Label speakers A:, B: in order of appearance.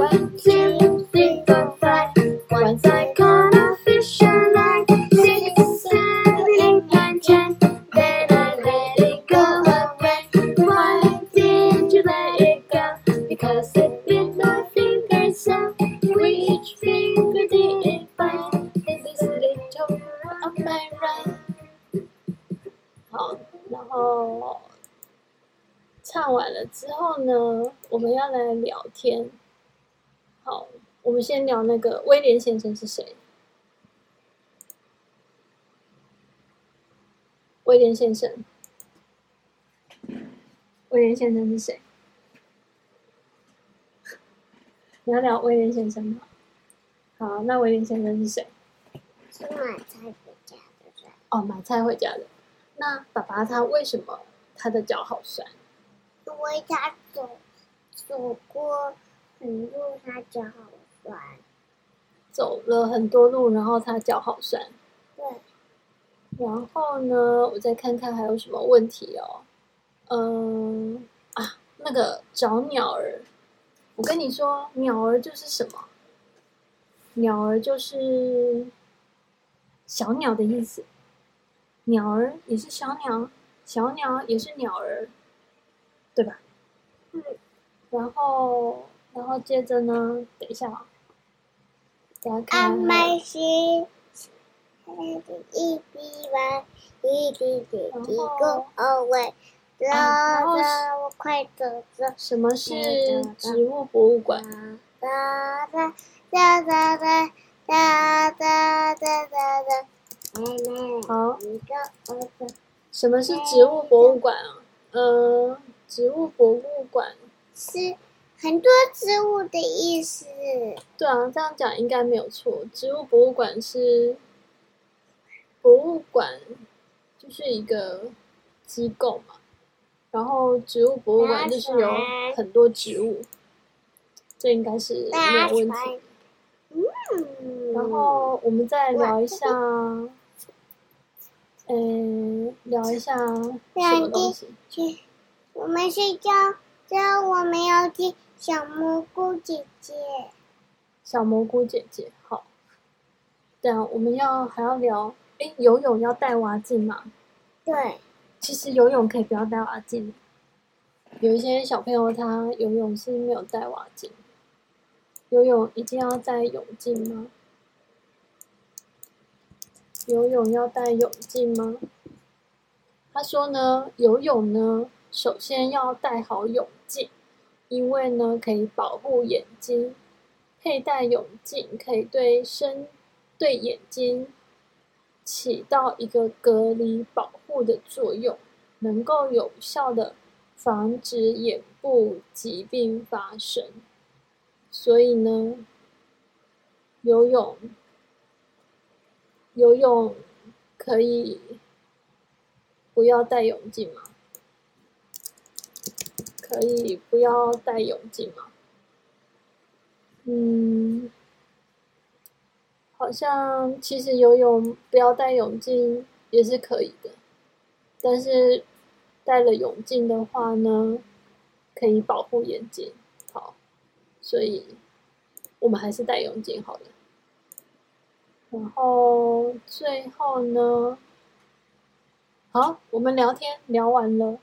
A: One, two, three, four, five. Once I caught a fish alive. Six, seven, eight, nine, ten. Then I let it go again. Why did you let it go? Because it bit my finger so. Which finger did it bite? This little on my right. 好，然后唱完了之后呢，我们要来聊天。 好，我们先聊那个威廉先生是谁？威廉先生，威廉先生是谁？你要聊威廉先生吗？好，那威廉先生是谁？
B: 是买菜回家的人。
A: 哦，买菜回家的。那爸爸他为什么他的脚好酸？
B: 因为他走走过很多，他脚好酸。
A: 走了很多路，然后他脚好酸。
B: 对。
A: 然后呢，我再看看还有什么问题哦。嗯啊，那个找鸟儿。我跟你说，鸟儿就是什么？鸟儿就是小鸟的意思。鸟儿也是小鸟，小鸟也是鸟儿，对吧？
B: 嗯。
A: 然后，然后接着呢？等一下啊，大家看。
B: 阿麦西，一滴完，一滴滴滴 go away，然后我快走走。
A: 什么是植物博物馆？
B: 哒哒哒哒哒哒哒哒哒哒。
A: 好，什么是植物博物馆啊？呃，植物博物馆
B: 是很多植物的意思。
A: 对啊，这样讲应该没有错。植物博物馆是博物馆，就是一个机构嘛。然后植物博物馆就是有很多植物，这应该是没有问题。嗯，然后我们再聊一下。嗯，聊一下什么东西？
B: 我们睡觉，这样我们要听小蘑菇姐姐。
A: 小蘑菇姐姐，好。对啊，我们要还要聊，哎，游泳要戴蛙镜吗？
B: 对。
A: 其实游泳可以不要戴蛙镜。有一些小朋友他游泳是没有戴蛙镜。游泳一定要戴泳镜吗？游泳要戴泳镜吗？他说呢，游泳呢，首先要戴好泳镜，因为呢，可以保护眼睛。佩戴泳镜可以对身、对眼睛起到一个隔离、保护的作用，能够有效的防止眼部疾病发生。所以呢，游泳。游泳可以不要戴泳镜吗？可以不要戴泳镜吗？嗯，好像其实游泳不要戴泳镜也是可以的，但是戴了泳镜的话呢，可以保护眼睛。好，所以我们还是戴泳镜好了。然后最后呢，好，我们聊天聊完了，